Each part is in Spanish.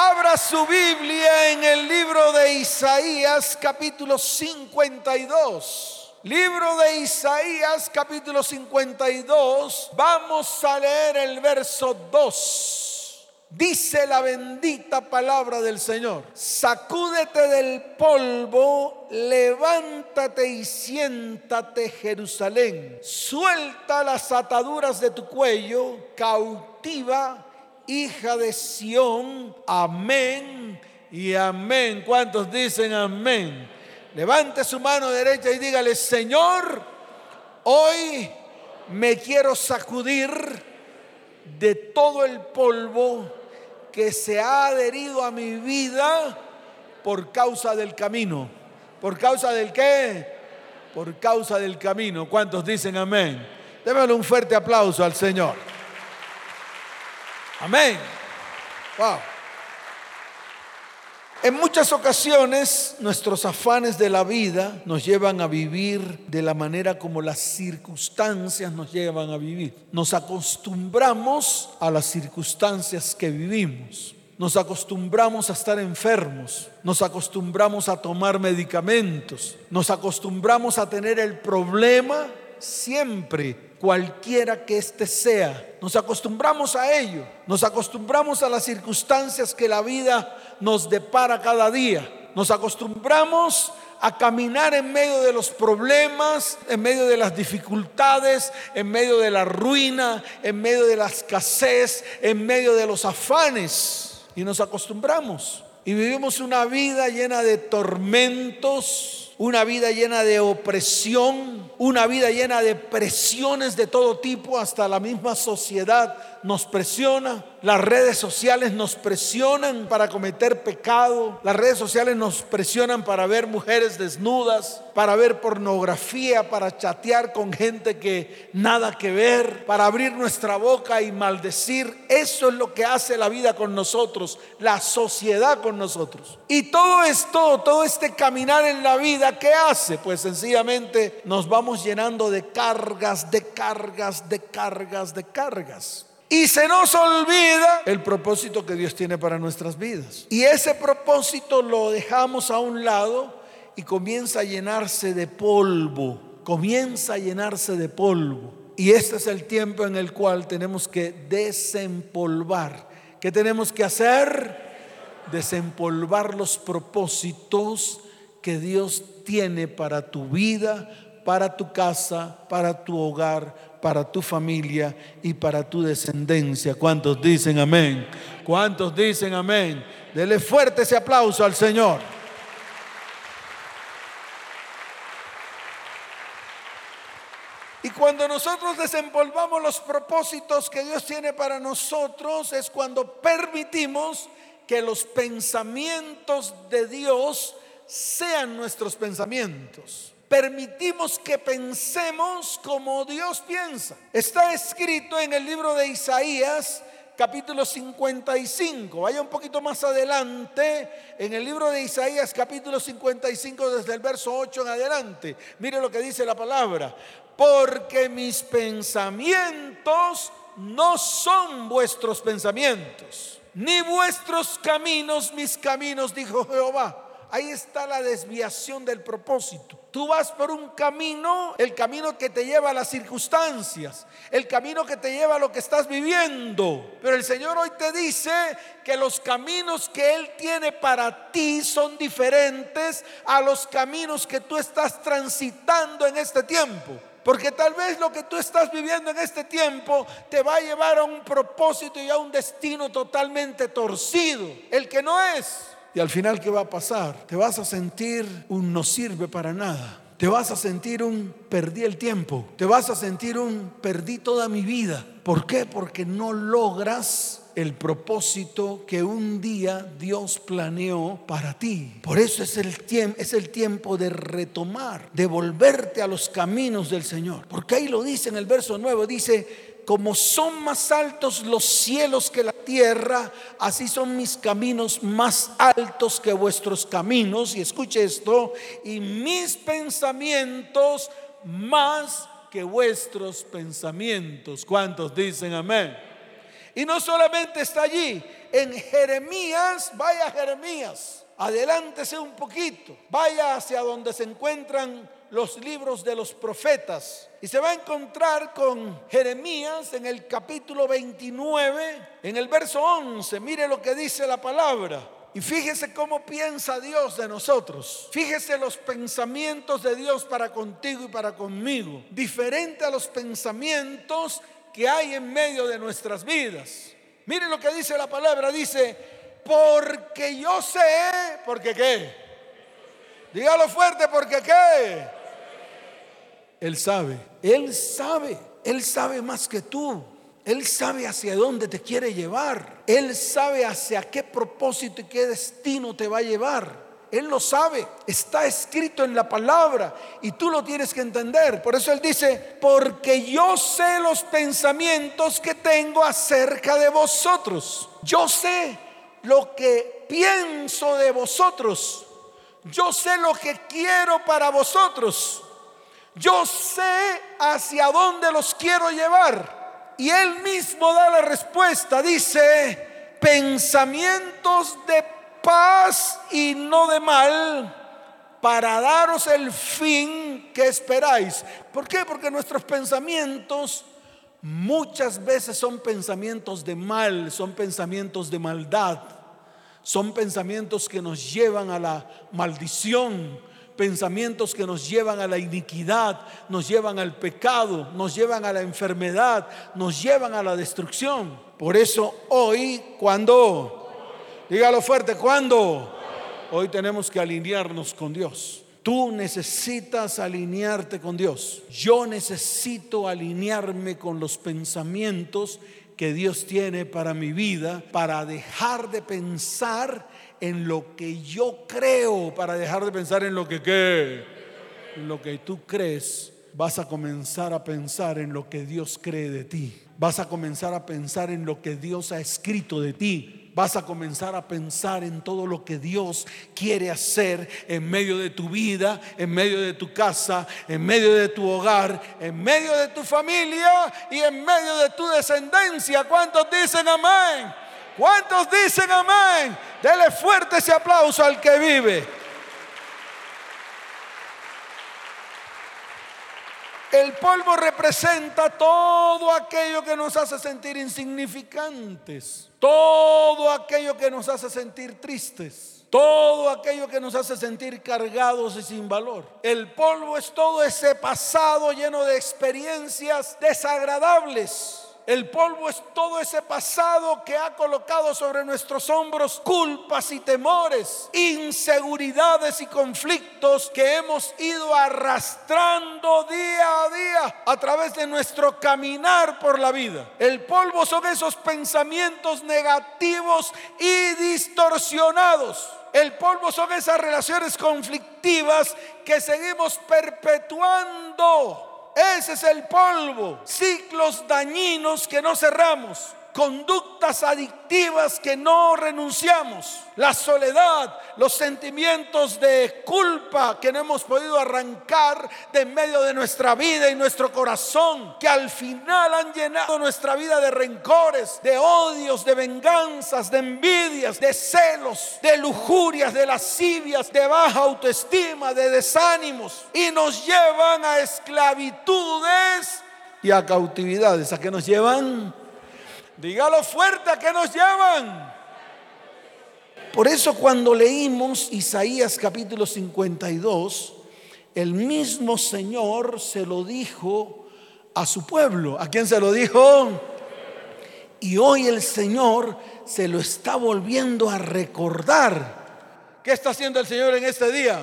Abra su Biblia en el libro de Isaías capítulo 52. Libro de Isaías capítulo 52. Vamos a leer el verso 2. Dice la bendita palabra del Señor. Sacúdete del polvo, levántate y siéntate Jerusalén. Suelta las ataduras de tu cuello, cautiva hija de Sión. Amén y amén. ¿Cuántos dicen amén? Levante su mano derecha y dígale, Señor, hoy me quiero sacudir de todo el polvo que se ha adherido a mi vida por causa del camino. ¿Por causa del qué? Por causa del camino. ¿Cuántos dicen amén? Démosle un fuerte aplauso al Señor. Amén. Wow. En muchas ocasiones nuestros afanes de la vida nos llevan a vivir de la manera como las circunstancias nos llevan a vivir. Nos acostumbramos a las circunstancias que vivimos. Nos acostumbramos a estar enfermos, nos acostumbramos a tomar medicamentos, nos acostumbramos a tener el problema siempre cualquiera que éste sea. Nos acostumbramos a ello, nos acostumbramos a las circunstancias que la vida nos depara cada día. Nos acostumbramos a caminar en medio de los problemas, en medio de las dificultades, en medio de la ruina, en medio de la escasez, en medio de los afanes. Y nos acostumbramos. Y vivimos una vida llena de tormentos, una vida llena de opresión, una vida llena de presiones de todo tipo, hasta la misma sociedad nos presiona, las redes sociales nos presionan para cometer pecado, las redes sociales nos presionan para ver mujeres desnudas, para ver pornografía, para chatear con gente que nada que ver, para abrir nuestra boca y maldecir. Eso es lo que hace la vida con nosotros, la sociedad con nosotros. Y todo esto, todo este caminar en la vida, ¿qué hace? Pues sencillamente nos vamos llenando de cargas, de cargas, de cargas, de cargas. Y se nos olvida el propósito que Dios tiene para nuestras vidas. Y ese propósito lo dejamos a un lado y comienza a llenarse de polvo. Comienza a llenarse de polvo. Y este es el tiempo en el cual tenemos que desempolvar. ¿Qué tenemos que hacer? Desempolvar los propósitos que Dios tiene para tu vida, para tu casa, para tu hogar, para tu familia y para tu descendencia. ¿Cuántos dicen amén? ¿Cuántos dicen amén? Dele fuerte ese aplauso al Señor. Y cuando nosotros desempolvamos los propósitos que Dios tiene para nosotros, es cuando permitimos que los pensamientos de Dios sean nuestros pensamientos permitimos que pensemos como Dios piensa. Está escrito en el libro de Isaías capítulo 55. Vaya un poquito más adelante en el libro de Isaías capítulo 55 desde el verso 8 en adelante. Mire lo que dice la palabra. Porque mis pensamientos no son vuestros pensamientos, ni vuestros caminos mis caminos, dijo Jehová. Ahí está la desviación del propósito. Tú vas por un camino, el camino que te lleva a las circunstancias, el camino que te lleva a lo que estás viviendo. Pero el Señor hoy te dice que los caminos que Él tiene para ti son diferentes a los caminos que tú estás transitando en este tiempo. Porque tal vez lo que tú estás viviendo en este tiempo te va a llevar a un propósito y a un destino totalmente torcido, el que no es. Y al final, ¿qué va a pasar? Te vas a sentir un no sirve para nada. Te vas a sentir un perdí el tiempo. Te vas a sentir un perdí toda mi vida. ¿Por qué? Porque no logras el propósito que un día Dios planeó para ti. Por eso es el, es el tiempo de retomar, de volverte a los caminos del Señor. Porque ahí lo dice en el verso 9, dice, como son más altos los cielos que la tierra, así son mis caminos más altos que vuestros caminos. Y escuche esto, y mis pensamientos más que vuestros pensamientos. ¿Cuántos dicen amén? Y no solamente está allí, en Jeremías, vaya Jeremías, adelántese un poquito, vaya hacia donde se encuentran los libros de los profetas y se va a encontrar con Jeremías en el capítulo 29, en el verso 11. Mire lo que dice la palabra. Y fíjese cómo piensa Dios de nosotros. Fíjese los pensamientos de Dios para contigo y para conmigo. Diferente a los pensamientos que hay en medio de nuestras vidas. Mire lo que dice la palabra. Dice, porque yo sé, porque qué. Dígalo fuerte, porque qué. Él sabe, Él sabe, Él sabe más que tú. Él sabe hacia dónde te quiere llevar. Él sabe hacia qué propósito y qué destino te va a llevar. Él lo sabe, está escrito en la palabra y tú lo tienes que entender. Por eso Él dice, porque yo sé los pensamientos que tengo acerca de vosotros. Yo sé lo que pienso de vosotros. Yo sé lo que quiero para vosotros. Yo sé hacia dónde los quiero llevar. Y él mismo da la respuesta. Dice, pensamientos de paz y no de mal para daros el fin que esperáis. ¿Por qué? Porque nuestros pensamientos muchas veces son pensamientos de mal, son pensamientos de maldad, son pensamientos que nos llevan a la maldición, pensamientos que nos llevan a la iniquidad, nos llevan al pecado, nos llevan a la enfermedad, nos llevan a la destrucción. Por eso hoy, cuando, dígalo fuerte, cuando, hoy tenemos que alinearnos con Dios. Tú necesitas alinearte con Dios. Yo necesito alinearme con los pensamientos que Dios tiene para mi vida, para dejar de pensar en lo que yo creo para dejar de pensar en lo que qué. En lo que tú crees, vas a comenzar a pensar en lo que Dios cree de ti. Vas a comenzar a pensar en lo que Dios ha escrito de ti. Vas a comenzar a pensar en todo lo que Dios quiere hacer en medio de tu vida, en medio de tu casa, en medio de tu hogar, en medio de tu familia y en medio de tu descendencia. ¿Cuántos dicen amén? ¿Cuántos dicen amén? Dele fuerte ese aplauso al que vive. El polvo representa todo aquello que nos hace sentir insignificantes, todo aquello que nos hace sentir tristes, todo aquello que nos hace sentir cargados y sin valor. El polvo es todo ese pasado lleno de experiencias desagradables el polvo es todo ese pasado que ha colocado sobre nuestros hombros culpas y temores, inseguridades y conflictos que hemos ido arrastrando día a día a través de nuestro caminar por la vida. El polvo son esos pensamientos negativos y distorsionados. El polvo son esas relaciones conflictivas que seguimos perpetuando ese es el polvo. Ciclos dañinos que no cerramos conductas adictivas que no renunciamos, la soledad, los sentimientos de culpa que no hemos podido arrancar de en medio de nuestra vida y nuestro corazón, que al final han llenado nuestra vida de rencores, de odios, de venganzas, de envidias, de celos, de lujurias, de lascivias, de baja autoestima, de desánimos y nos llevan a esclavitudes y a cautividades. ¿A qué nos llevan? Dígalo fuerte a que nos llevan. Por eso cuando leímos Isaías capítulo 52, el mismo Señor se lo dijo a su pueblo. ¿A quién se lo dijo? Y hoy el Señor se lo está volviendo a recordar. ¿Qué está haciendo el Señor en este día?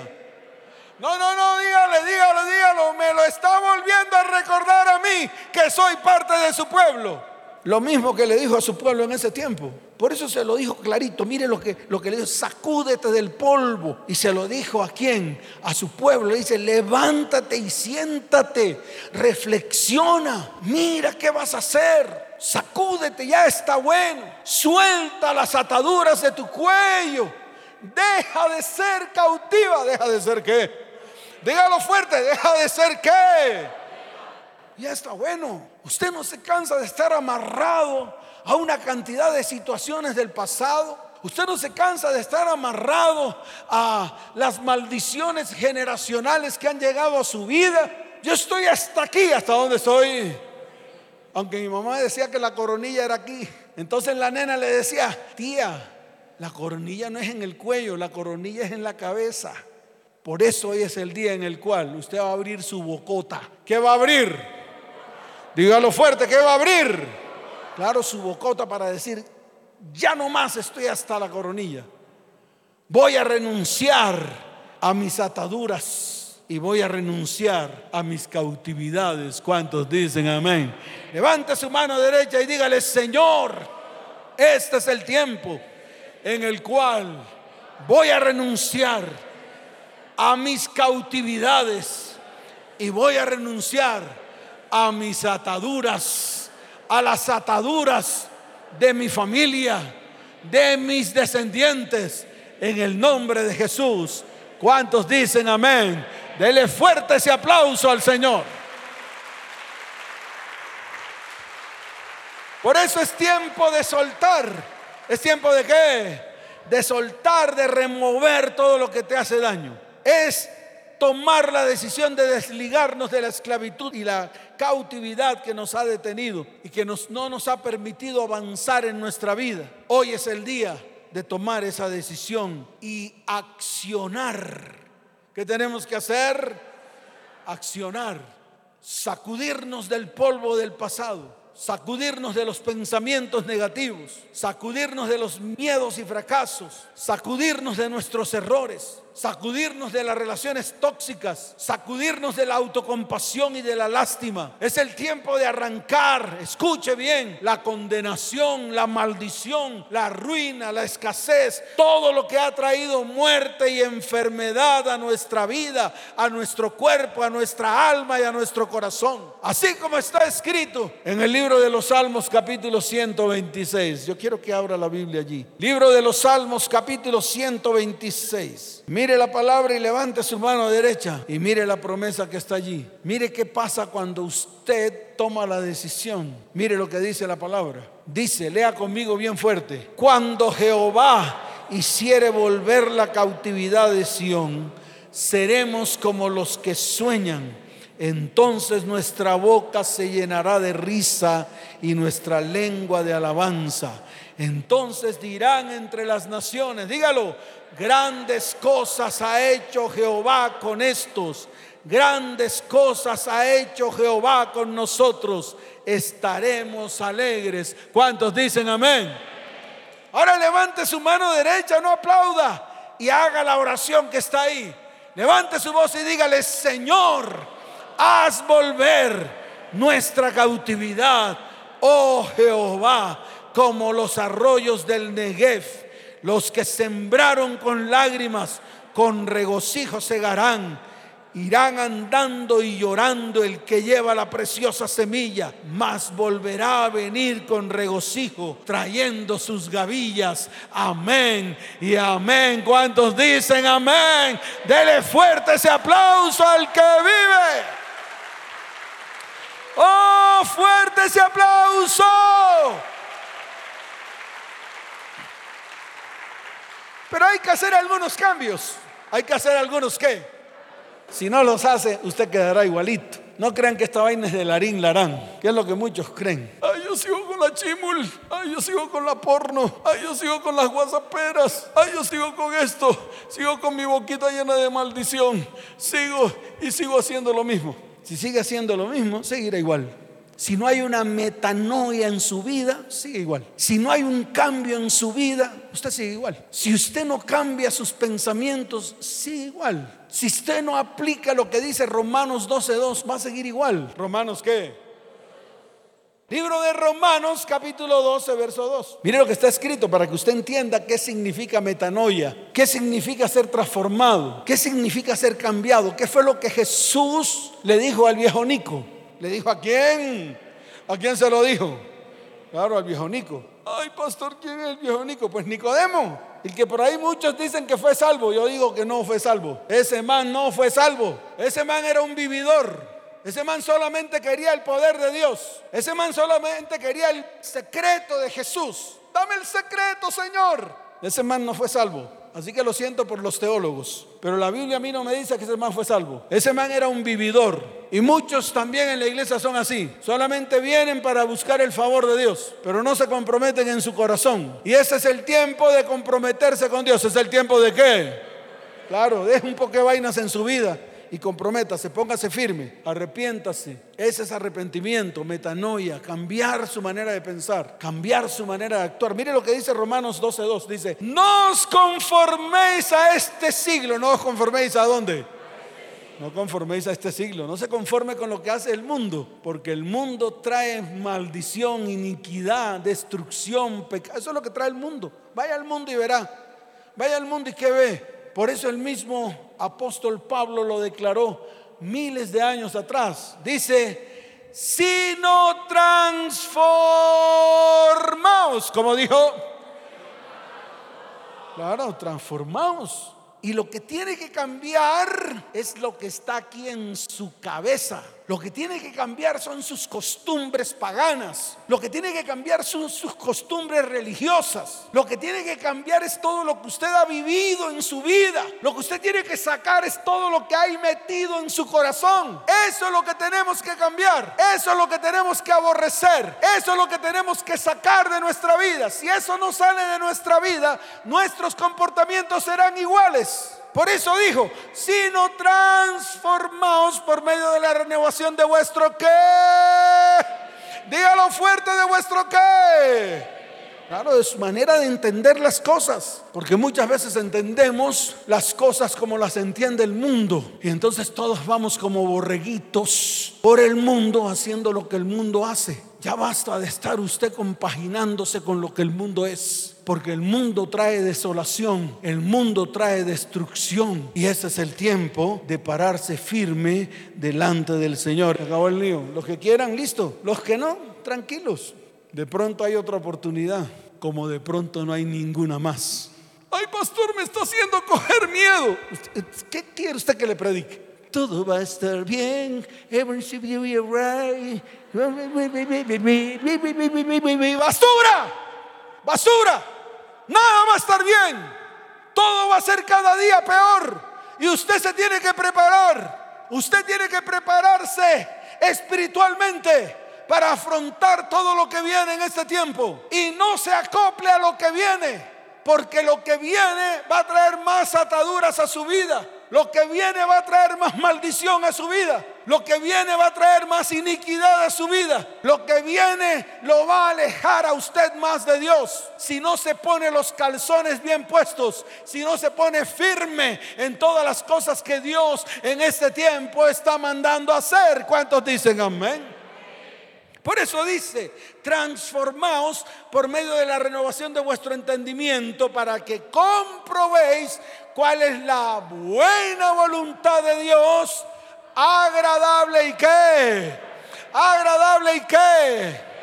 No, no, no, dígale, dígalo, dígalo. Me lo está volviendo a recordar a mí que soy parte de su pueblo. Lo mismo que le dijo a su pueblo en ese tiempo. Por eso se lo dijo clarito. Mire lo que, lo que le dijo, sacúdete del polvo. Y se lo dijo a quién? A su pueblo. Le dice, levántate y siéntate. Reflexiona. Mira qué vas a hacer. Sacúdete, ya está bueno. Suelta las ataduras de tu cuello. Deja de ser cautiva. Deja de ser qué. Dígalo fuerte, deja de ser qué. Ya está bueno. Usted no se cansa de estar amarrado a una cantidad de situaciones del pasado. Usted no se cansa de estar amarrado a las maldiciones generacionales que han llegado a su vida. Yo estoy hasta aquí, hasta donde estoy. Aunque mi mamá decía que la coronilla era aquí. Entonces la nena le decía, tía, la coronilla no es en el cuello, la coronilla es en la cabeza. Por eso hoy es el día en el cual usted va a abrir su bocota. ¿Qué va a abrir? Dígalo fuerte, ¿qué va a abrir? Claro, su bocota para decir, ya no más estoy hasta la coronilla. Voy a renunciar a mis ataduras y voy a renunciar a mis cautividades. ¿Cuántos dicen amén? Levante su mano derecha y dígale, Señor, este es el tiempo en el cual voy a renunciar a mis cautividades y voy a renunciar a mis ataduras, a las ataduras de mi familia, de mis descendientes, en el nombre de Jesús. ¿Cuántos dicen amén? Dele fuerte ese aplauso al Señor. Por eso es tiempo de soltar ¿Es tiempo de qué? De soltar, de remover todo lo que te hace daño. Es tomar la decisión de desligarnos de la esclavitud y la cautividad que nos ha detenido y que no nos ha permitido avanzar en nuestra vida. Hoy es el día de tomar esa decisión y accionar. ¿Qué tenemos que hacer? Accionar, sacudirnos del polvo del pasado sacudirnos de los pensamientos negativos, sacudirnos de los miedos y fracasos, sacudirnos de nuestros errores, sacudirnos de las relaciones tóxicas, sacudirnos de la autocompasión y de la lástima. Es el tiempo de arrancar, escuche bien, la condenación, la maldición, la ruina, la escasez, todo lo que ha traído muerte y enfermedad a nuestra vida, a nuestro cuerpo, a nuestra alma y a nuestro corazón. Así como está escrito en el libro de los Salmos capítulo 126. Yo quiero que abra la Biblia allí. Libro de los Salmos capítulo 126. Mire la palabra y levante su mano derecha y mire la promesa que está allí. Mire qué pasa cuando usted toma la decisión. Mire lo que dice la palabra. Dice, lea conmigo bien fuerte. Cuando Jehová hiciere volver la cautividad de Sión, seremos como los que sueñan. Entonces nuestra boca se llenará de risa y nuestra lengua de alabanza. Entonces dirán entre las naciones, dígalo, grandes cosas ha hecho Jehová con estos, grandes cosas ha hecho Jehová con nosotros, estaremos alegres. ¿Cuántos dicen amén? Ahora levante su mano derecha, no aplauda y haga la oración que está ahí. Levante su voz y dígale, Señor, haz volver nuestra cautividad, oh Jehová como los arroyos del Negev. Los que sembraron con lágrimas, con regocijo segarán. Irán andando y llorando el que lleva la preciosa semilla, mas volverá a venir con regocijo, trayendo sus gavillas. Amén y amén. ¿Cuántos dicen amén? Dele fuerte ese aplauso al que vive. Oh, fuerte ese aplauso. Pero hay que hacer algunos cambios. Hay que hacer algunos qué. Si no los hace, usted quedará igualito. No crean que esta vaina es de larín larán, que es lo que muchos creen. Ay, yo sigo con la chimul, ay, yo sigo con la porno, ay, yo sigo con las guasaperas, ay, yo sigo con esto, sigo con mi boquita llena de maldición, sigo y sigo haciendo lo mismo. Si sigue haciendo lo mismo, seguirá igual. Si no hay una metanoia en su vida, sigue igual. Si no hay un cambio en su vida, usted sigue igual. Si usted no cambia sus pensamientos, sigue igual. Si usted no aplica lo que dice Romanos 12.2, va a seguir igual. ¿Romanos qué? Libro de Romanos capítulo 12, verso 2. Mire lo que está escrito para que usted entienda qué significa metanoia, qué significa ser transformado, qué significa ser cambiado, qué fue lo que Jesús le dijo al viejo Nico. Le dijo a quién? ¿A quién se lo dijo? Claro, al viejo Nico. Ay, pastor, ¿quién es el viejo Nico? Pues Nicodemo. El que por ahí muchos dicen que fue salvo. Yo digo que no fue salvo. Ese man no fue salvo. Ese man era un vividor. Ese man solamente quería el poder de Dios. Ese man solamente quería el secreto de Jesús. Dame el secreto, Señor. Ese man no fue salvo. Así que lo siento por los teólogos. Pero la Biblia a mí no me dice que ese man fue salvo. Ese man era un vividor. Y muchos también en la iglesia son así. Solamente vienen para buscar el favor de Dios. Pero no se comprometen en su corazón. Y ese es el tiempo de comprometerse con Dios. ¿Es el tiempo de qué? Claro, deje un poco de vainas en su vida y comprométase, póngase firme, arrepiéntase. Ese es arrepentimiento, metanoia, cambiar su manera de pensar, cambiar su manera de actuar. Mire lo que dice Romanos 12.2, dice, no os conforméis a este siglo, no os conforméis a dónde. No conforméis a este siglo, no se conforme con lo que hace el mundo, porque el mundo trae maldición, iniquidad, destrucción, pecado. Eso es lo que trae el mundo. Vaya al mundo y verá. Vaya al mundo y qué ve. Por eso el mismo apóstol Pablo lo declaró miles de años atrás. Dice, si no transformamos, como dijo, claro, transformamos. Y lo que tiene que cambiar es lo que está aquí en su cabeza. Lo que tiene que cambiar son sus costumbres paganas. Lo que tiene que cambiar son sus costumbres religiosas. Lo que tiene que cambiar es todo lo que usted ha vivido en su vida. Lo que usted tiene que sacar es todo lo que hay metido en su corazón. Eso es lo que tenemos que cambiar. Eso es lo que tenemos que aborrecer. Eso es lo que tenemos que sacar de nuestra vida. Si eso no sale de nuestra vida, nuestros comportamientos serán iguales. Por eso dijo, sino transformaos por medio de la renovación de vuestro qué. Dígalo fuerte de vuestro qué. Claro, es manera de entender las cosas, porque muchas veces entendemos las cosas como las entiende el mundo, y entonces todos vamos como borreguitos por el mundo haciendo lo que el mundo hace. Ya basta de estar usted compaginándose con lo que el mundo es porque el mundo trae desolación, el mundo trae destrucción y ese es el tiempo de pararse firme delante del Señor. Acabó el lío. Los que quieran, listo. Los que no, tranquilos. De pronto hay otra oportunidad, como de pronto no hay ninguna más. Ay, pastor, me está haciendo coger miedo. ¿Qué quiere usted que le predique? Todo va a estar bien. Basura, basura. Nada va a estar bien. Todo va a ser cada día peor. Y usted se tiene que preparar. Usted tiene que prepararse espiritualmente para afrontar todo lo que viene en este tiempo. Y no se acople a lo que viene. Porque lo que viene va a traer más ataduras a su vida. Lo que viene va a traer más maldición a su vida. Lo que viene va a traer más iniquidad a su vida. Lo que viene lo va a alejar a usted más de Dios. Si no se pone los calzones bien puestos, si no se pone firme en todas las cosas que Dios en este tiempo está mandando hacer. ¿Cuántos dicen amén? Por eso dice, transformaos por medio de la renovación de vuestro entendimiento para que comprobéis cuál es la buena voluntad de Dios, agradable y qué, agradable y qué.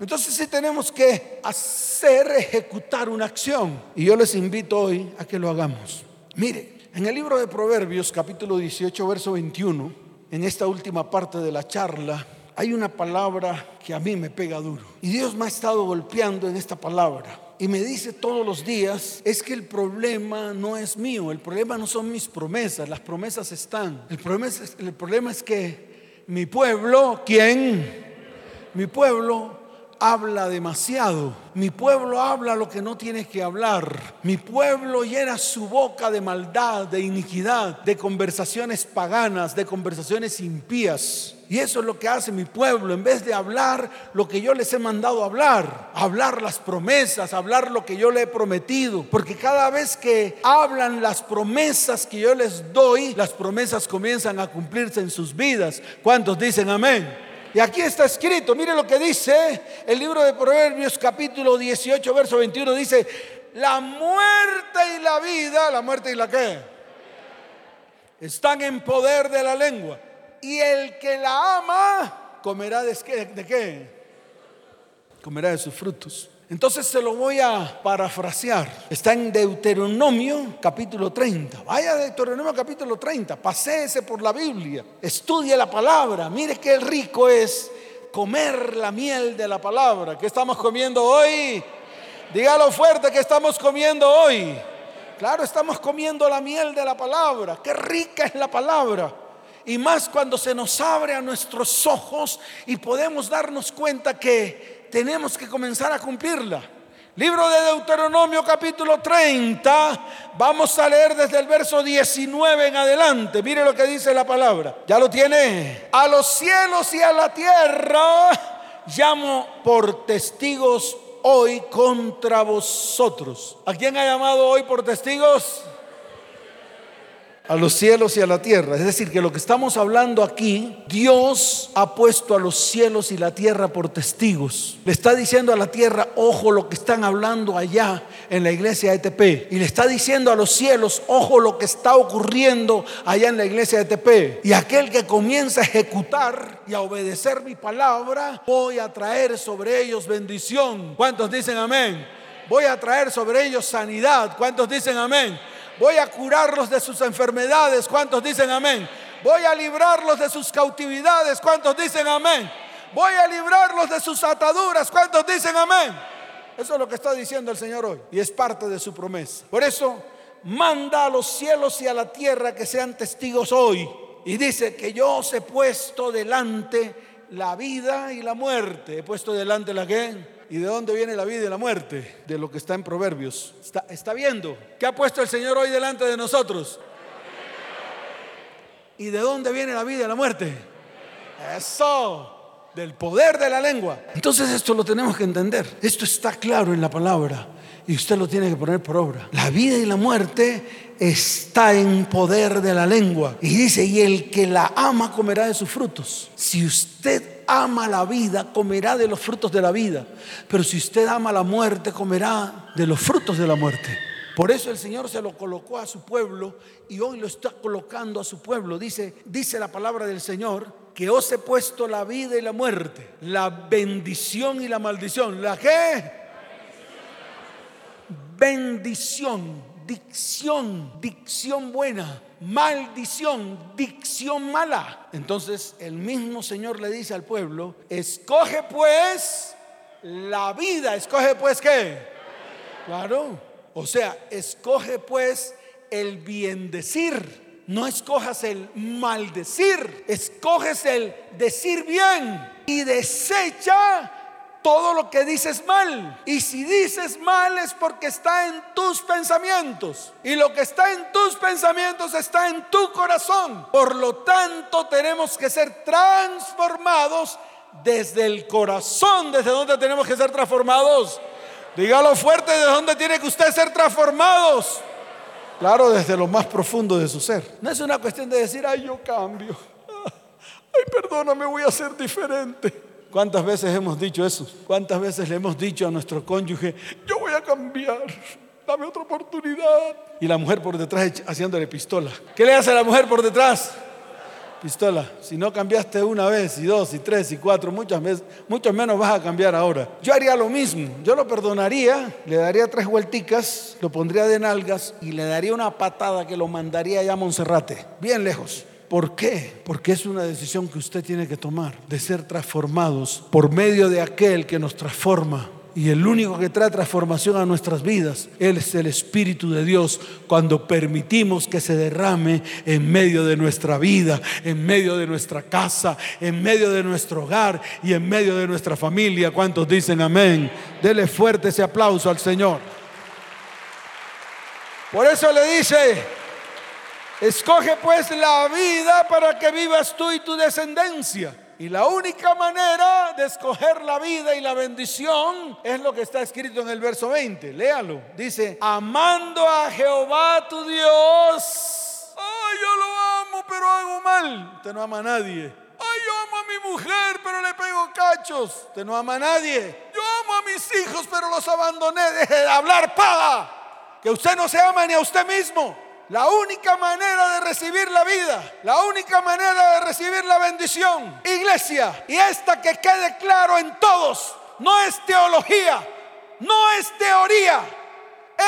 Entonces sí tenemos que hacer, ejecutar una acción. Y yo les invito hoy a que lo hagamos. Mire, en el libro de Proverbios capítulo 18, verso 21, en esta última parte de la charla, hay una palabra que a mí me pega duro. Y Dios me ha estado golpeando en esta palabra. Y me dice todos los días, es que el problema no es mío, el problema no son mis promesas, las promesas están. El problema es, el problema es que mi pueblo, ¿quién? Mi pueblo habla demasiado. Mi pueblo habla lo que no tiene que hablar. Mi pueblo llena su boca de maldad, de iniquidad, de conversaciones paganas, de conversaciones impías. Y eso es lo que hace mi pueblo, en vez de hablar lo que yo les he mandado hablar, hablar las promesas, hablar lo que yo le he prometido. Porque cada vez que hablan las promesas que yo les doy, las promesas comienzan a cumplirse en sus vidas. ¿Cuántos dicen amén? Y aquí está escrito, mire lo que dice el libro de Proverbios capítulo 18, verso 21, dice, la muerte y la vida, la muerte y la qué, están en poder de la lengua. Y el que la ama comerá de, de qué? Comerá de sus frutos. Entonces se lo voy a parafrasear. Está en Deuteronomio capítulo 30. Vaya Deuteronomio capítulo 30. Paséese por la Biblia. Estudie la palabra. Mire qué rico es comer la miel de la palabra. ¿Qué estamos comiendo hoy? Dígalo fuerte que estamos comiendo hoy. Claro, estamos comiendo la miel de la palabra. Qué rica es la palabra. Y más cuando se nos abre a nuestros ojos y podemos darnos cuenta que tenemos que comenzar a cumplirla. Libro de Deuteronomio capítulo 30, vamos a leer desde el verso 19 en adelante. Mire lo que dice la palabra. ¿Ya lo tiene? A los cielos y a la tierra llamo por testigos hoy contra vosotros. ¿A quién ha llamado hoy por testigos? A los cielos y a la tierra. Es decir, que lo que estamos hablando aquí, Dios ha puesto a los cielos y la tierra por testigos. Le está diciendo a la tierra, ojo lo que están hablando allá en la iglesia de ETP. Y le está diciendo a los cielos, ojo lo que está ocurriendo allá en la iglesia de ETP. Y aquel que comienza a ejecutar y a obedecer mi palabra, voy a traer sobre ellos bendición. ¿Cuántos dicen amén? Voy a traer sobre ellos sanidad. ¿Cuántos dicen amén? Voy a curarlos de sus enfermedades. ¿Cuántos dicen amén? Voy a librarlos de sus cautividades. ¿Cuántos dicen amén? Voy a librarlos de sus ataduras. ¿Cuántos dicen amén? Eso es lo que está diciendo el Señor hoy. Y es parte de su promesa. Por eso, manda a los cielos y a la tierra que sean testigos hoy. Y dice que yo os he puesto delante la vida y la muerte. He puesto delante la que ¿Y de dónde viene la vida y la muerte? De lo que está en Proverbios. ¿Está, viendo? ¿Qué ha puesto el Señor hoy delante de nosotros? ¿Y de dónde viene la vida y la muerte? Eso del poder de la lengua. Entonces esto lo tenemos que entender. Esto está claro en la palabra y usted lo tiene que poner por obra. La vida y la muerte está en poder de la lengua. Y dice, y el que la ama comerá de sus frutos. Si usted ama la vida, comerá de los frutos de la vida. Pero si usted ama la muerte, comerá de los frutos de la muerte. Por eso el Señor se lo colocó a su pueblo y hoy lo está colocando a su pueblo. Dice, dice la palabra del Señor que os he puesto la vida y la muerte, la bendición y la maldición. ¿La qué? Bendición, dicción, dicción buena maldición, dicción mala. Entonces el mismo Señor le dice al pueblo, escoge pues la vida, escoge pues qué. Claro, o sea, escoge pues el bien decir. No escojas el maldecir, escoges el decir bien y desecha todo lo que dices mal. Y si dices mal es porque está en tus pensamientos. Y lo que está en tus pensamientos está en tu corazón. Por lo tanto, tenemos que ser transformados desde el corazón. ¿Desde dónde tenemos que ser transformados? Dígalo fuerte, ¿de dónde tiene que usted ser transformados? Claro, desde lo más profundo de su ser. No es una cuestión de decir, ay, yo cambio. Ay, perdóname, voy a ser diferente. ¿Cuántas veces hemos dicho eso? ¿Cuántas veces le hemos dicho a nuestro cónyuge, yo voy a cambiar, dame otra oportunidad? Y la mujer por detrás haciéndole pistola. ¿Qué le hace a la mujer por detrás? Pistola. Si no cambiaste una vez y dos y tres y cuatro, muchas veces, mucho menos vas a cambiar ahora. Yo haría lo mismo. Yo lo perdonaría, le daría tres vuelticas, lo pondría de nalgas y le daría una patada que lo mandaría allá a Monserrate, bien lejos. ¿Por qué? Porque es una decisión que usted tiene que tomar, de ser transformados por medio de aquel que nos transforma. Y el único que trae transformación a nuestras vidas, Él es el Espíritu de Dios cuando permitimos que se derrame en medio de nuestra vida, en medio de nuestra casa, en medio de nuestro hogar y en medio de nuestra familia. ¿Cuántos dicen amén? Dele fuerte ese aplauso al Señor. Por eso le dice, Escoge pues la vida para que vivas tú y tu descendencia. Y la única manera de escoger la vida y la bendición es lo que está escrito en el verso 20. Léalo. Dice, amando a Jehová tu Dios. Ay, yo lo amo, pero hago mal. Usted no ama a nadie. Ay, yo amo a mi mujer, pero le pego cachos. Usted no ama a nadie. Yo amo a mis hijos, pero los abandoné. Deje de hablar, paga. Que usted no se ama ni a usted mismo. La única manera de recibir la vida, la única manera de recibir la bendición, iglesia, y esta que quede claro en todos, no es teología, no es teoría,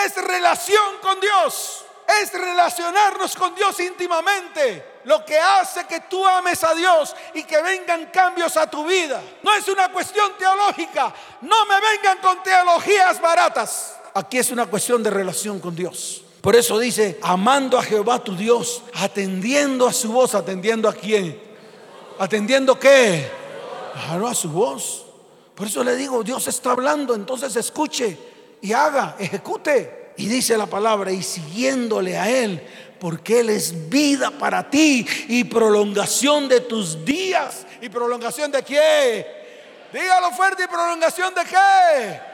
es relación con Dios, es relacionarnos con Dios íntimamente. Lo que hace que tú ames a Dios y que vengan cambios a tu vida. No es una cuestión teológica. No me vengan con teologías baratas. Aquí es una cuestión de relación con Dios. Por eso dice, amando a Jehová tu Dios, atendiendo a su voz, atendiendo a quién. ¿Atendiendo qué? Claro, a su voz. Por eso le digo, Dios está hablando, entonces escuche y haga, ejecute. Y dice la palabra, y siguiéndole a Él, porque Él es vida para ti y prolongación de tus días. ¿Y prolongación de qué? Dígalo fuerte, ¿y prolongación de qué?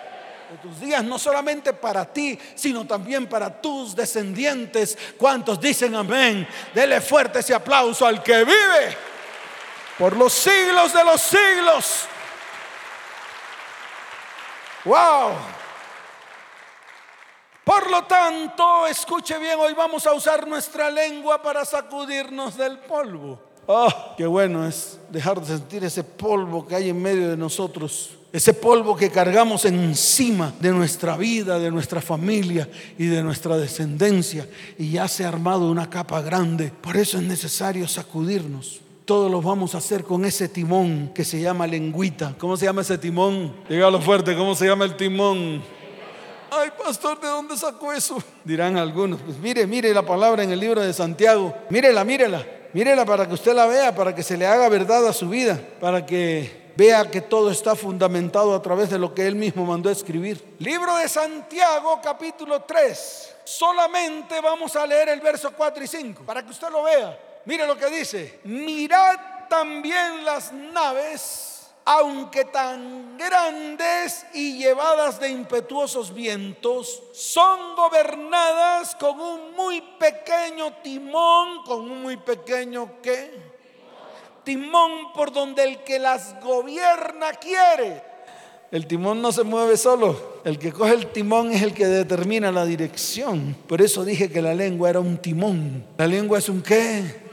De tus días, no solamente para ti, sino también para tus descendientes. ¿Cuántos dicen amén? Dele fuerte ese aplauso al que vive por los siglos de los siglos. Wow. Por lo tanto, escuche bien, hoy vamos a usar nuestra lengua para sacudirnos del polvo. Oh, qué bueno es dejar de sentir ese polvo que hay en medio de nosotros. Ese polvo que cargamos encima de nuestra vida, de nuestra familia y de nuestra descendencia. Y ya se ha armado una capa grande. Por eso es necesario sacudirnos. Todos lo vamos a hacer con ese timón que se llama lengüita. ¿Cómo se llama ese timón? Dígalo fuerte, ¿cómo se llama el timón? Ay, pastor, ¿de dónde sacó eso? Dirán algunos. Pues mire, mire la palabra en el libro de Santiago. Mírela, mírela. Mírela para que usted la vea, para que se le haga verdad a su vida, para que vea que todo está fundamentado a través de lo que él mismo mandó a escribir. Libro de Santiago, capítulo 3. Solamente vamos a leer el verso 4 y 5, para que usted lo vea. Mire lo que dice. Mirad también las naves, aunque tan grandes y llevadas de impetuosos vientos, son gobernadas con un muy pequeño timón, con un muy pequeño qué? Timón por donde el que las gobierna quiere. El timón no se mueve solo. El que coge el timón es el que determina la dirección. Por eso dije que la lengua era un timón. La lengua es un qué?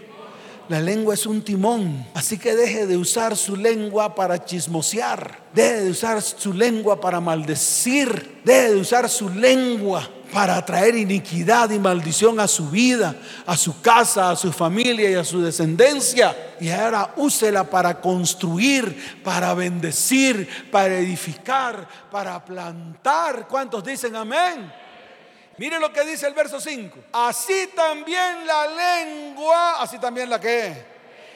La lengua es un timón, así que deje de usar su lengua para chismosear, deje de usar su lengua para maldecir, deje de usar su lengua para traer iniquidad y maldición a su vida, a su casa, a su familia y a su descendencia. Y ahora úsela para construir, para bendecir, para edificar, para plantar. ¿Cuántos dicen amén? Mire lo que dice el verso 5. Así también la lengua, así también la que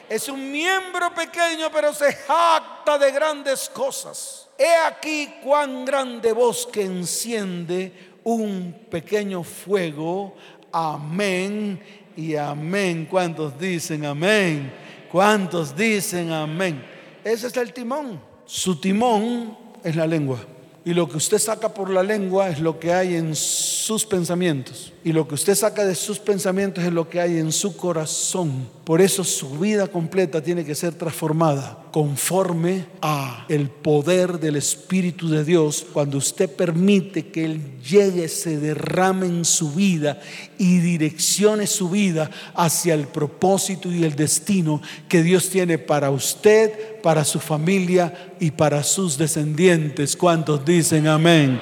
es un miembro pequeño, pero se jacta de grandes cosas. He aquí cuán grande bosque enciende un pequeño fuego. Amén y amén. ¿Cuántos dicen amén? ¿Cuántos dicen amén? Ese es el timón. Su timón es la lengua. Y lo que usted saca por la lengua es lo que hay en sus pensamientos. Y lo que usted saca de sus pensamientos es lo que hay en su corazón. Por eso su vida completa tiene que ser transformada conforme a el poder del Espíritu de Dios cuando usted permite que Él llegue, se derrame en su vida y direccione su vida hacia el propósito y el destino que Dios tiene para usted, para su familia y para sus descendientes. ¿Cuántos dicen amén?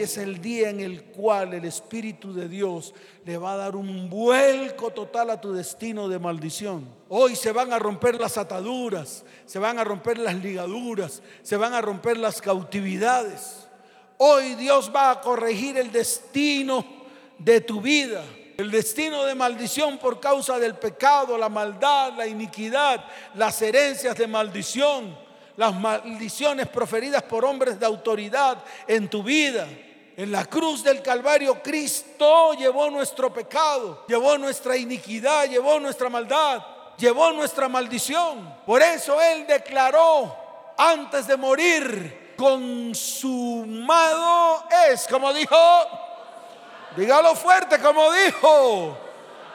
Es el día en el cual el Espíritu de Dios le va a dar un vuelco total a tu destino de maldición. Hoy se van a romper las ataduras, se van a romper las ligaduras, se van a romper las cautividades. Hoy Dios va a corregir el destino de tu vida. El destino de maldición por causa del pecado, la maldad, la iniquidad, las herencias de maldición las maldiciones proferidas por hombres de autoridad en tu vida. En la cruz del Calvario Cristo llevó nuestro pecado, llevó nuestra iniquidad, llevó nuestra maldad, llevó nuestra maldición. Por eso Él declaró antes de morir, consumado es, como dijo, dígalo fuerte, como dijo.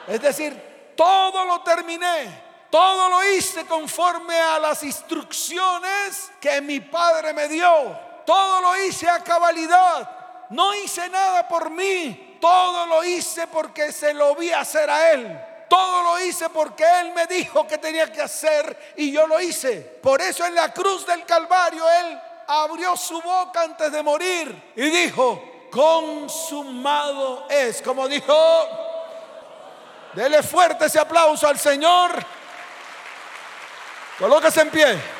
Es decir, todo lo terminé todo lo hice conforme a las instrucciones que mi padre me dio. Todo lo hice a cabalidad. No hice nada por mí. Todo lo hice porque se lo vi hacer a él. Todo lo hice porque Él me dijo que tenía que hacer y yo lo hice. Por eso en la cruz del Calvario Él abrió su boca antes de morir y dijo, consumado es. Como dijo, dele fuerte ese aplauso al Señor. Colóquese en pie.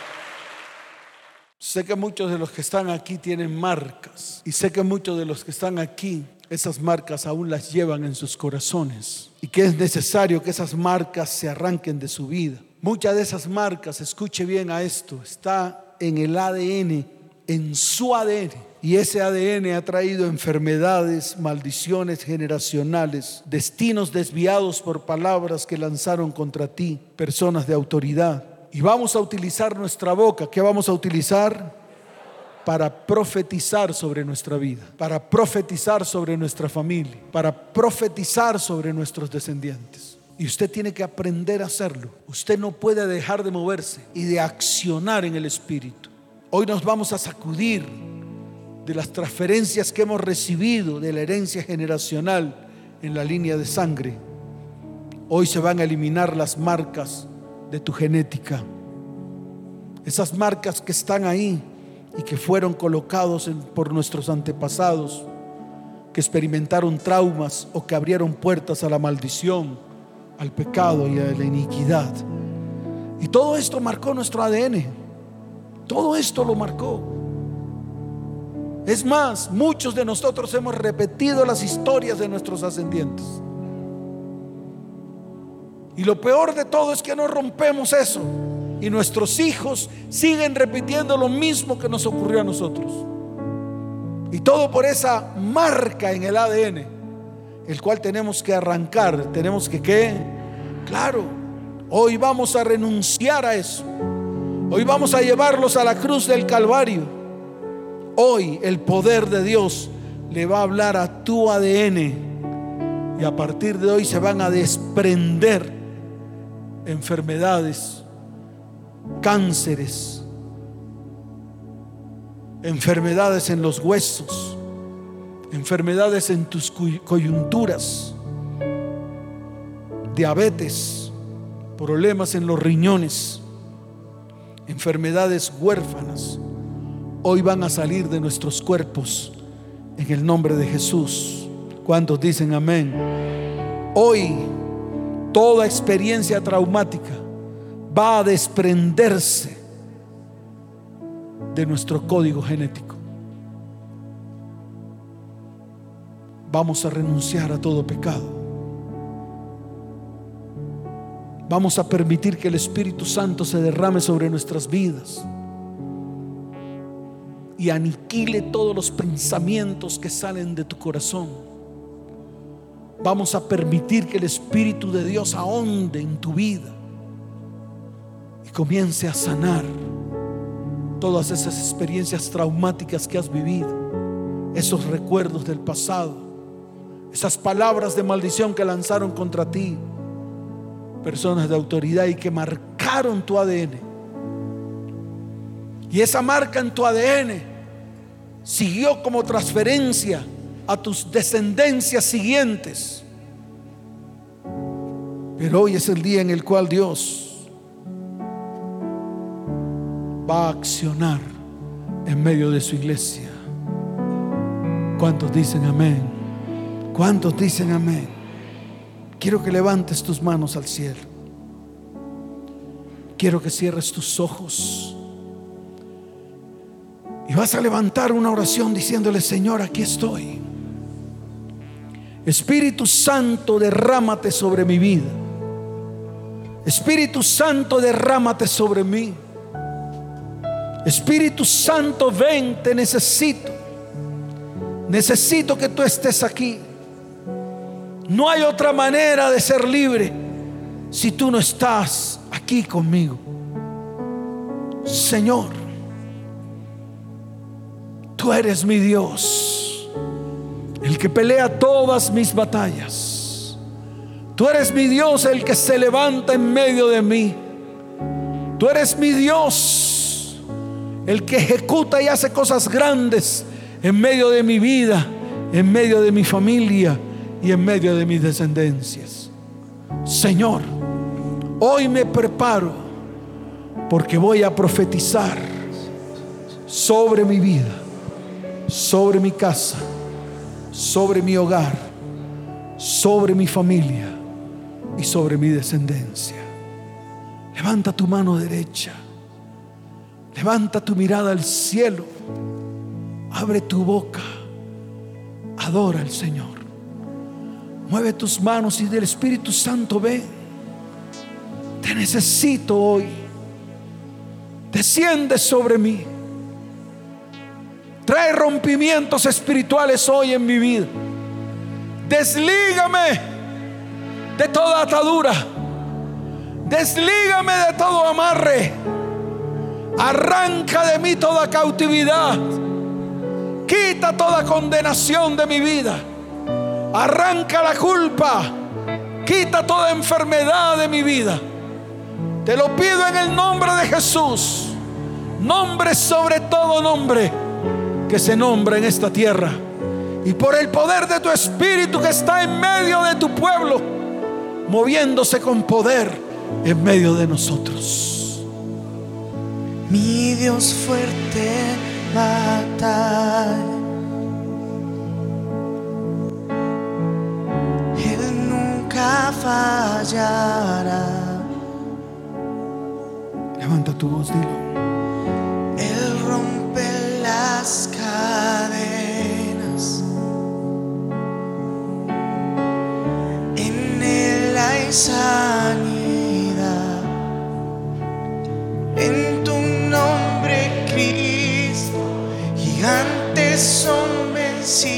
Sé que muchos de los que están aquí tienen marcas y sé que muchos de los que están aquí, esas marcas aún las llevan en sus corazones y que es necesario que esas marcas se arranquen de su vida. Muchas de esas marcas, escuche bien a esto, está en el ADN, en su ADN. Y ese ADN ha traído enfermedades, maldiciones generacionales, destinos desviados por palabras que lanzaron contra ti, personas de autoridad. Y vamos a utilizar nuestra boca. ¿Qué vamos a utilizar? Para profetizar sobre nuestra vida, para profetizar sobre nuestra familia, para profetizar sobre nuestros descendientes. Y usted tiene que aprender a hacerlo. Usted no puede dejar de moverse y de accionar en el Espíritu. Hoy nos vamos a sacudir de las transferencias que hemos recibido de la herencia generacional en la línea de sangre. Hoy se van a eliminar las marcas de tu genética. Esas marcas que están ahí y que fueron colocados por nuestros antepasados, que experimentaron traumas o que abrieron puertas a la maldición al pecado y a la iniquidad. Y todo esto marcó nuestro ADN. Todo esto lo marcó. Es más, muchos de nosotros hemos repetido las historias de nuestros ascendientes. Y lo peor de todo es que no rompemos eso. Y nuestros hijos siguen repitiendo lo mismo que nos ocurrió a nosotros. Y todo por esa marca en el ADN el cual tenemos que arrancar, tenemos que qué? Claro, hoy vamos a renunciar a eso. Hoy vamos a llevarlos a la cruz del Calvario. Hoy el poder de Dios le va a hablar a tu ADN y a partir de hoy se van a desprender enfermedades, cánceres, enfermedades en los huesos enfermedades en tus coyunturas, diabetes, problemas en los riñones, enfermedades huérfanas, hoy van a salir de nuestros cuerpos en el nombre de Jesús. ¿Cuántos dicen amén? Hoy toda experiencia traumática va a desprenderse de nuestro código genético. vamos a renunciar a todo pecado. Vamos a permitir que el Espíritu Santo se derrame sobre nuestras vidas y aniquile todos los pensamientos que salen de tu corazón. Vamos a permitir que el Espíritu de Dios ahonde en tu vida y comience a sanar todas esas experiencias traumáticas que has vivido, esos recuerdos del pasado esas palabras de maldición que lanzaron contra ti, personas de autoridad y que marcaron tu ADN. Y esa marca en tu ADN siguió como transferencia a tus descendencias siguientes. Pero hoy es el día en el cual Dios va a accionar en medio de su iglesia. ¿Cuántos dicen amén? ¿Cuántos dicen amén? Quiero que levantes tus manos al cielo. Quiero que cierres tus ojos. Y vas a levantar una oración diciéndole, Señor, aquí estoy. Espíritu Santo, derrámate sobre mi vida. Espíritu Santo, derrámate sobre mí. Espíritu Santo, ven, te necesito. Necesito que tú estés aquí. No hay otra manera de ser libre si tú no estás aquí conmigo. Señor, tú eres mi Dios, el que pelea todas mis batallas. Tú eres mi Dios, el que se levanta en medio de mí. Tú eres mi Dios, el que ejecuta y hace cosas grandes en medio de mi vida, en medio de mi familia y en medio de mis descendencias. Señor, hoy me preparo porque voy a profetizar sobre mi vida, sobre mi casa, sobre mi hogar, sobre mi familia y sobre mi descendencia. Levanta tu mano derecha. Levanta tu mirada al cielo. Abre tu boca. Adora al Señor. Mueve tus manos y del Espíritu Santo ven. Te necesito hoy. Desciende sobre mí. Trae rompimientos espirituales hoy en mi vida. Deslígame de toda atadura. Deslígame de todo amarre. Arranca de mí toda cautividad. Quita toda condenación de mi vida. Arranca la culpa. Quita toda enfermedad de mi vida. Te lo pido en el nombre de Jesús. Nombre sobre todo nombre que se nombra en esta tierra. Y por el poder de tu Espíritu que está en medio de tu pueblo, moviéndose con poder en medio de nosotros. Mi Dios fuerte batalla. Él nunca fallará. Levanta tu voz, dilo. Sanidad. En tu nombre, Cristo, gigantes son vencidos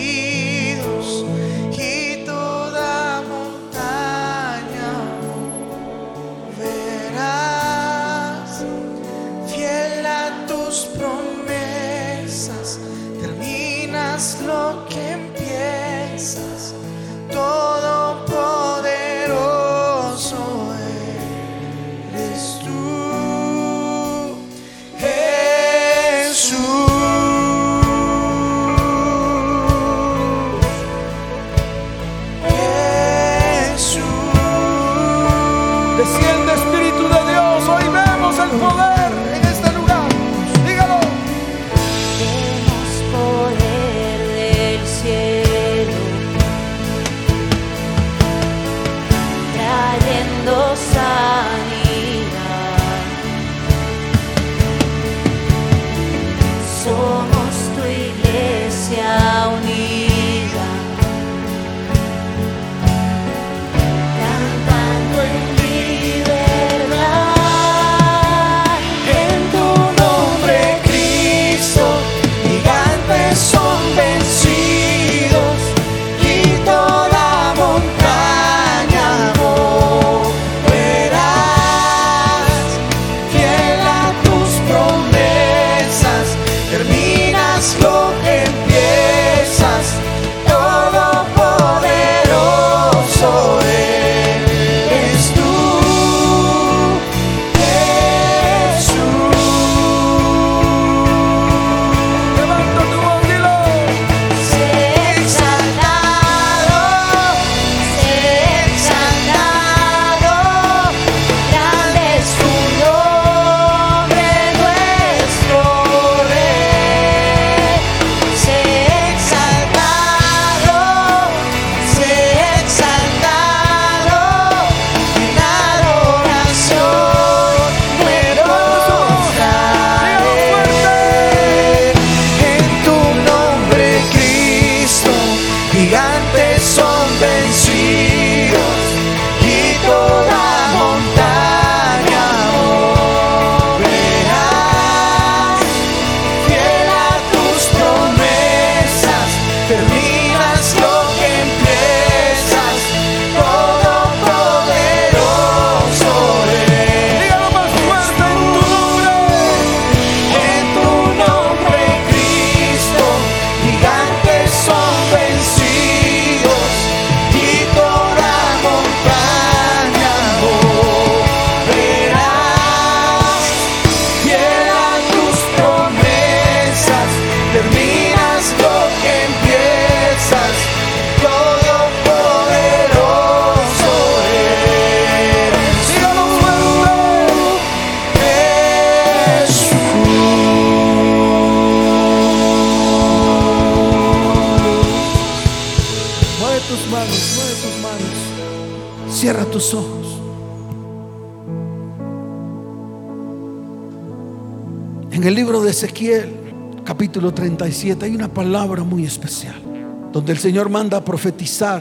Ezequiel, capítulo 37, hay una palabra muy especial, donde el Señor manda a profetizar,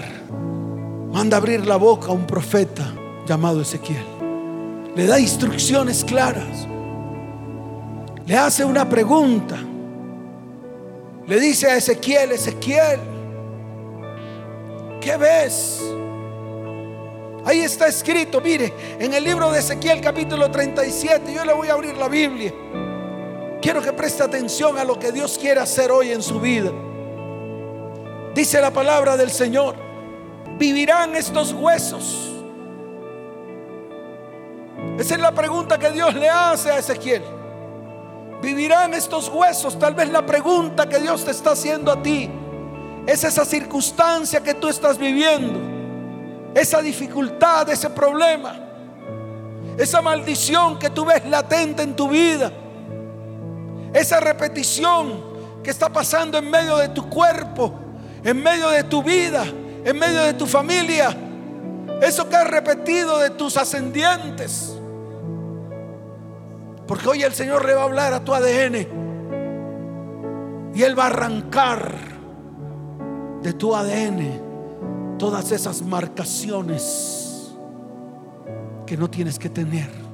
manda a abrir la boca a un profeta llamado Ezequiel. Le da instrucciones claras. Le hace una pregunta. Le dice a Ezequiel, Ezequiel, ¿qué ves? Ahí está escrito, mire, en el libro de Ezequiel capítulo 37, yo le voy a abrir la Biblia. Quiero que preste atención a lo que Dios quiere hacer hoy en su vida. Dice la palabra del Señor, vivirán estos huesos. Esa es la pregunta que Dios le hace a Ezequiel. ¿Vivirán estos huesos? Tal vez la pregunta que Dios te está haciendo a ti es esa circunstancia que tú estás viviendo, esa dificultad, ese problema, esa maldición que tú ves latente en tu vida, esa repetición que está pasando en medio de tu cuerpo, en medio de tu vida, en medio de tu familia, eso que has repetido de tus ascendientes. Porque hoy el Señor le va a hablar a tu ADN. Y Él va a arrancar de tu ADN todas esas marcaciones que no tienes que tener.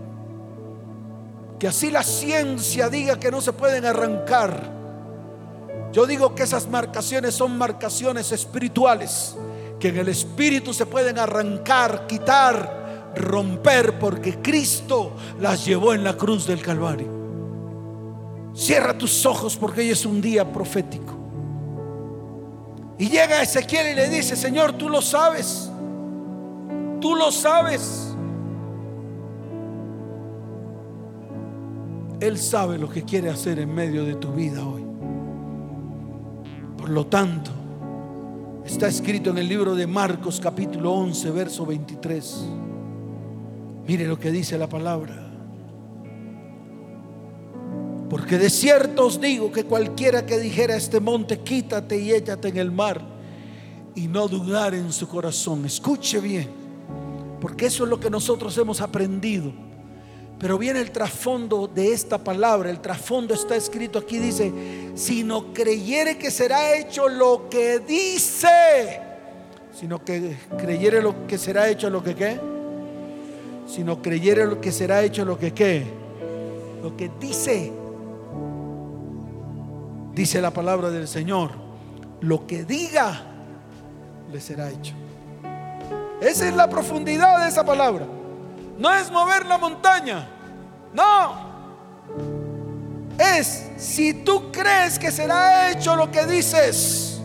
Que así la ciencia diga que no se pueden arrancar. Yo digo que esas marcaciones son marcaciones espirituales. Que en el espíritu se pueden arrancar, quitar romper porque Cristo las llevó en la cruz del Calvario. Cierra tus ojos porque hoy es un día profético. Y llega Ezequiel y le dice, Señor, tú lo sabes. Tú lo sabes. Él sabe lo que quiere hacer en medio de tu vida hoy. Por lo tanto, está escrito en el libro de Marcos capítulo 11, verso 23. Mire lo que dice la palabra. Porque de cierto os digo que cualquiera que dijera a este monte, quítate y échate en el mar, y no dudar en su corazón. Escuche bien, porque eso es lo que nosotros hemos aprendido. Pero viene el trasfondo de esta palabra, el trasfondo está escrito aquí, dice, si no creyere que será hecho lo que dice, sino que creyere lo que será hecho lo que qué sino creyere lo que será hecho lo que qué, lo que dice. Dice la palabra del Señor, lo que diga le será hecho. Esa es la profundidad de esa palabra. No es mover la montaña. No. Es si tú crees que será hecho lo que dices,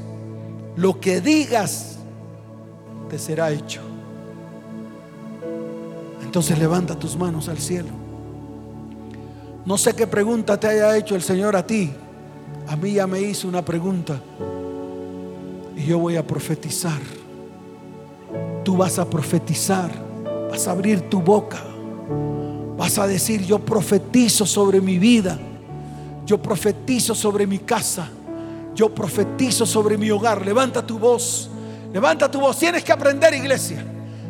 lo que digas te será hecho. Entonces levanta tus manos al cielo. No sé qué pregunta te haya hecho el Señor a ti. A mí ya me hizo una pregunta. Y yo voy a profetizar. Tú vas a profetizar. Vas a abrir tu boca. Vas a decir, yo profetizo sobre mi vida. Yo profetizo sobre mi casa. Yo profetizo sobre mi hogar. Levanta tu voz. Levanta tu voz. Tienes que aprender, iglesia.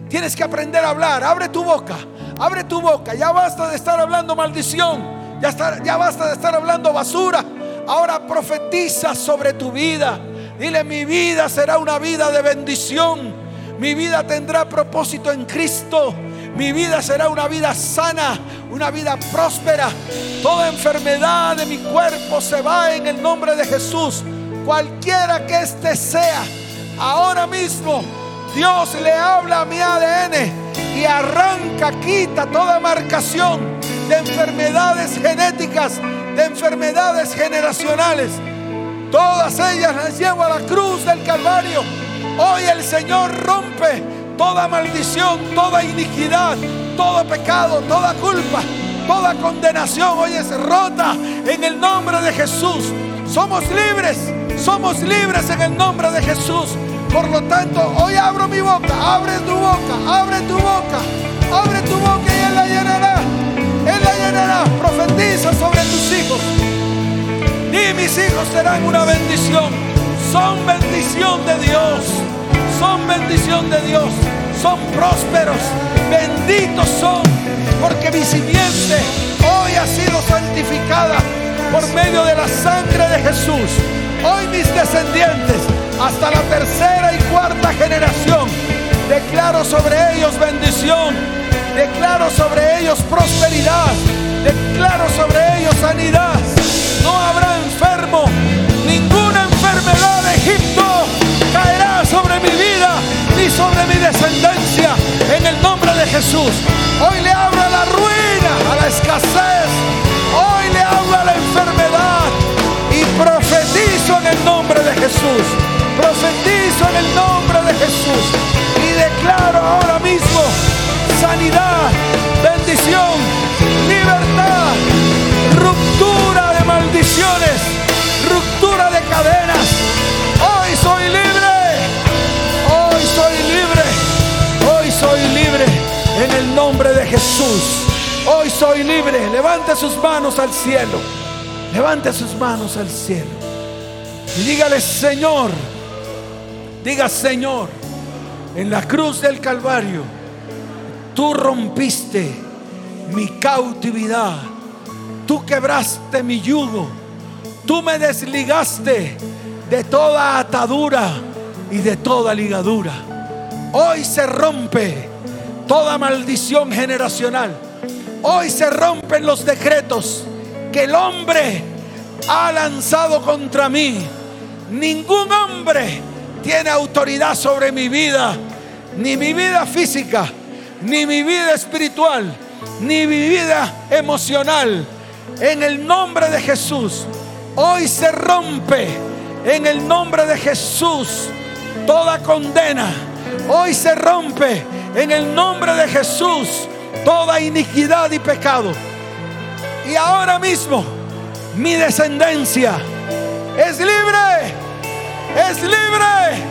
Tienes que aprender a hablar. Abre tu boca. Abre tu boca. Ya basta de estar hablando maldición. Ya, está, ya basta de estar hablando basura. Ahora profetiza sobre tu vida. Dile, mi vida será una vida de bendición. Mi vida tendrá propósito en Cristo. Mi vida será una vida sana, una vida próspera. Toda enfermedad de mi cuerpo se va en el nombre de Jesús. Cualquiera que éste sea, ahora mismo Dios le habla a mi ADN y arranca, quita toda marcación de enfermedades genéticas, de enfermedades generacionales. Todas ellas las llevo a la cruz del Calvario. Hoy el Señor rompe toda maldición, toda iniquidad, todo pecado, toda culpa, toda condenación. Hoy es rota en el nombre de Jesús. Somos libres, somos libres en el nombre de Jesús. Por lo tanto, hoy abro mi boca, abre tu boca, abre tu boca, abre tu boca y Él la llenará. Él la llenará. Profetiza sobre tus hijos. Y mis hijos serán una bendición. Son bendición de Dios. Son bendición de Dios, son prósperos, benditos son, porque mi simiente hoy ha sido santificada por medio de la sangre de Jesús. Hoy mis descendientes, hasta la tercera y cuarta generación, declaro sobre ellos bendición, declaro sobre ellos prosperidad, declaro sobre ellos sanidad. Sobre mi descendencia en el nombre de Jesús. Hoy le hablo a la ruina, a la escasez. Hoy le hablo a la enfermedad y profetizo en el nombre de Jesús. Profetizo en el nombre de Jesús y declaro ahora mismo sanidad, bendición, libertad, ruptura de maldiciones, ruptura de cadenas. En el nombre de Jesús. Hoy soy libre. Levante sus manos al cielo. Levante sus manos al cielo. Y dígale, Señor. Diga, Señor, en la cruz del Calvario, tú rompiste mi cautividad. Tú quebraste mi yugo. Tú me desligaste de toda atadura y de toda ligadura. Hoy se rompe toda maldición generacional. Hoy se rompen los decretos que el hombre ha lanzado contra mí. Ningún hombre tiene autoridad sobre mi vida, ni mi vida física, ni mi vida espiritual, ni mi vida emocional. En el nombre de Jesús, hoy se rompe en el nombre de Jesús toda condena. Hoy se rompe en el nombre de Jesús toda iniquidad y pecado. Y ahora mismo mi descendencia es libre, es libre,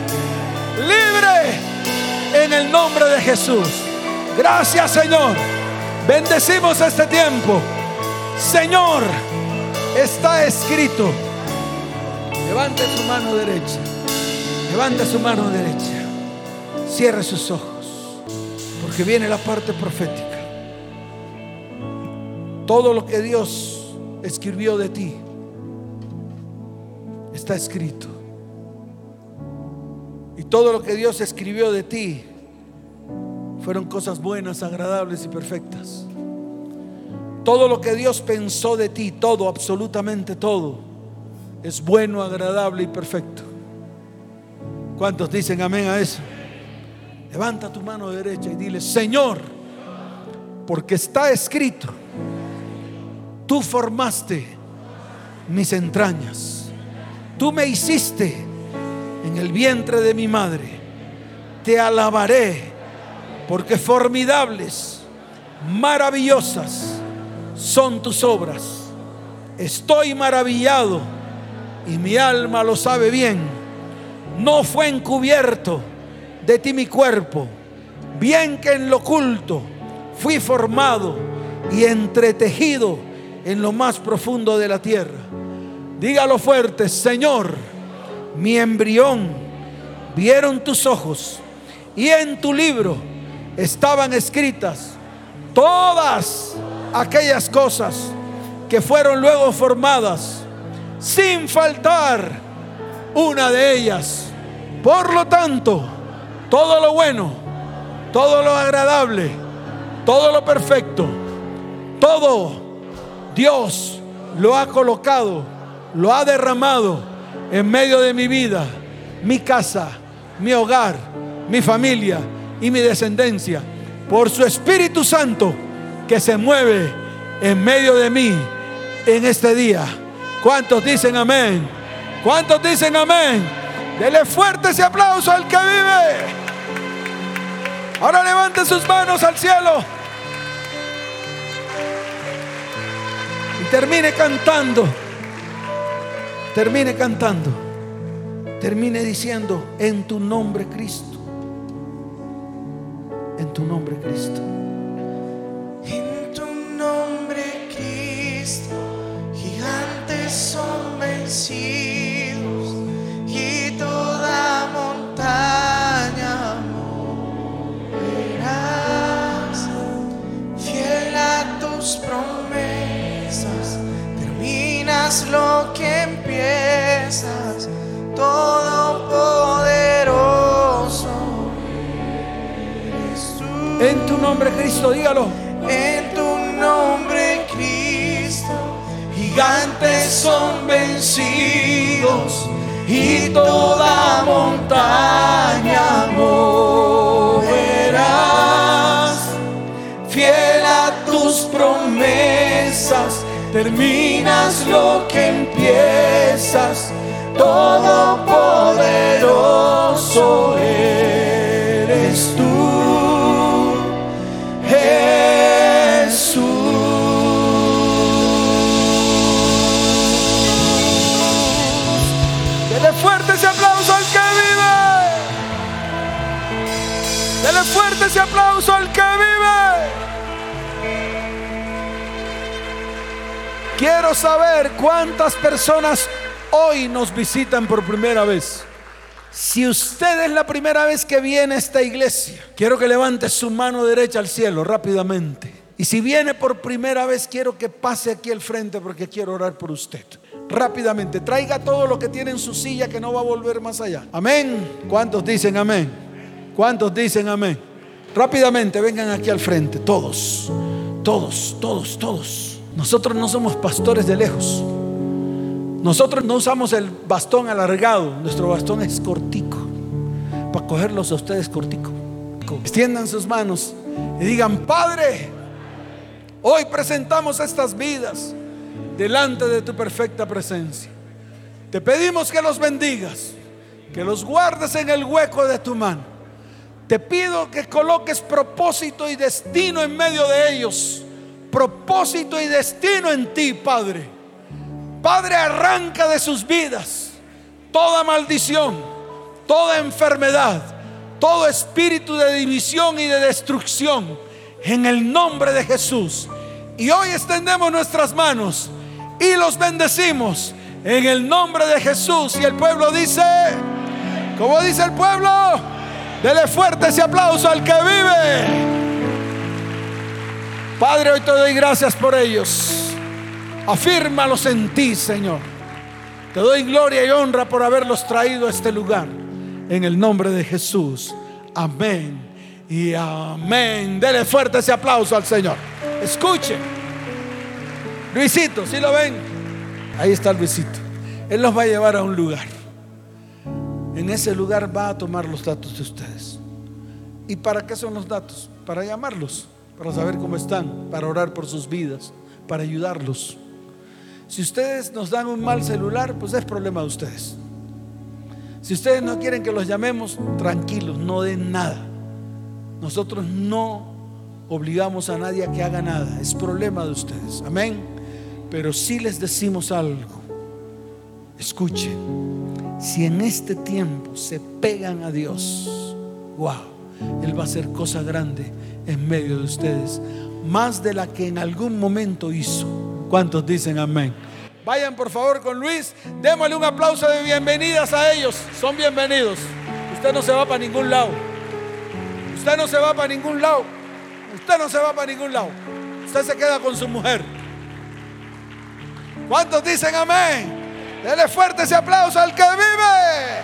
libre en el nombre de Jesús. Gracias Señor. Bendecimos este tiempo. Señor, está escrito. Levante su mano derecha. Levante su mano derecha. Cierre sus ojos. Porque viene la parte profética. Todo lo que Dios escribió de ti está escrito. Y todo lo que Dios escribió de ti fueron cosas buenas, agradables y perfectas. Todo lo que Dios pensó de ti, todo, absolutamente todo, es bueno, agradable y perfecto. ¿Cuántos dicen amén a eso? Levanta tu mano derecha y dile, Señor, porque está escrito, tú formaste mis entrañas, tú me hiciste en el vientre de mi madre, te alabaré, porque formidables, maravillosas son tus obras. Estoy maravillado y mi alma lo sabe bien. No fue encubierto de ti mi cuerpo, bien que en lo oculto fui formado y entretejido en lo más profundo de la tierra. Dígalo fuerte, Señor, mi embrión vieron tus ojos y en tu libro estaban escritas todas aquellas cosas que fueron luego formadas sin faltar una de ellas. Por lo tanto, todo lo bueno, todo lo agradable, todo lo perfecto, todo Dios lo ha colocado, lo ha derramado en medio de mi vida, mi casa, mi hogar, mi familia y mi descendencia, por su Espíritu Santo que se mueve en medio de mí en este día. ¿Cuántos dicen amén? ¿Cuántos dicen amén? Dele fuerte ese aplauso al que vive. Ahora levante sus manos al cielo. Y termine cantando. Termine cantando. Termine diciendo, en tu nombre Cristo. En tu nombre Cristo. Nombre, Cristo, dígalo. En tu nombre, Cristo, gigantes son vencidos y toda montaña moverás. Fiel a tus promesas, terminas lo que empiezas. Todopoderoso eres al que vive. Quiero saber cuántas personas hoy nos visitan por primera vez. Si usted es la primera vez que viene a esta iglesia, quiero que levante su mano derecha al cielo rápidamente. Y si viene por primera vez, quiero que pase aquí al frente porque quiero orar por usted. Rápidamente, traiga todo lo que tiene en su silla que no va a volver más allá. Amén. ¿Cuántos dicen amén? ¿Cuántos dicen amén? Rápidamente, vengan aquí al frente, todos, todos, todos, todos. Nosotros no somos pastores de lejos. Nosotros no usamos el bastón alargado, nuestro bastón es cortico. Para cogerlos a ustedes cortico. Extiendan sus manos y digan, Padre, hoy presentamos estas vidas delante de tu perfecta presencia. Te pedimos que los bendigas, que los guardes en el hueco de tu mano. Te pido que coloques propósito y destino en medio de ellos. Propósito y destino en ti, Padre. Padre, arranca de sus vidas toda maldición, toda enfermedad, todo espíritu de división y de destrucción en el nombre de Jesús. Y hoy extendemos nuestras manos y los bendecimos en el nombre de Jesús. Y el pueblo dice, como dice el pueblo, dele fuerte ese aplauso al que vive. Padre, hoy te doy gracias por ellos. Afírmalos en ti, Señor. Te doy gloria y honra por haberlos traído a este lugar. En el nombre de Jesús. Amén. Y amén. Dele fuerte ese aplauso al Señor. Escuchen. Luisito, si lo ven? Ahí está Luisito. Él los va a llevar a un lugar. En ese lugar va a tomar los datos de ustedes. ¿Y para qué son los datos? Para llamarlos, para saber cómo están, para orar por sus vidas, para ayudarlos. Si ustedes nos dan un mal celular, pues es problema de ustedes. Si ustedes no quieren que los llamemos, tranquilos, no den nada. Nosotros no obligamos a nadie a que haga nada, es problema de ustedes. Amén. Pero si les decimos algo, escuchen, si en este tiempo se pegan a Dios, wow, Él va a hacer cosa grande en medio de ustedes, más de la que en algún momento hizo. ¿Cuántos dicen amén? Vayan por favor con Luis, démosle un aplauso de bienvenidas a ellos, son bienvenidos. Usted no se va para ningún lado. Usted no se va para ningún lado. Usted no se va para ningún lado. Usted se queda con su mujer. ¿Cuántos dicen amén? Dele fuerte ese aplauso al que vive.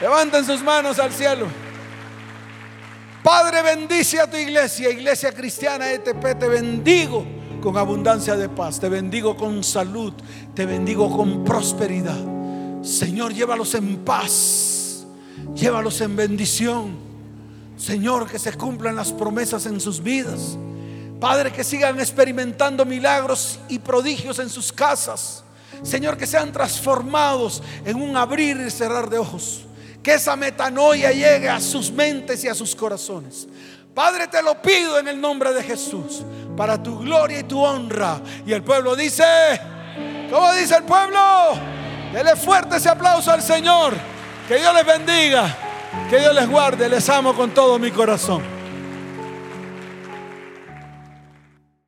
Levanten sus manos al cielo. Padre, bendice a tu iglesia, iglesia cristiana ETP, te bendigo con abundancia de paz, te bendigo con salud, te bendigo con prosperidad. Señor, llévalos en paz, llévalos en bendición. Señor, que se cumplan las promesas en sus vidas. Padre, que sigan experimentando milagros y prodigios en sus casas. Señor, que sean transformados en un abrir y cerrar de ojos. Que esa metanoia llegue a sus mentes y a sus corazones. Padre, te lo pido en el nombre de Jesús, para tu gloria y tu honra. Y el pueblo dice, ¿cómo dice el pueblo? Dele fuerte ese aplauso al Señor. Que Dios les bendiga, que Dios les guarde. Les amo con todo mi corazón.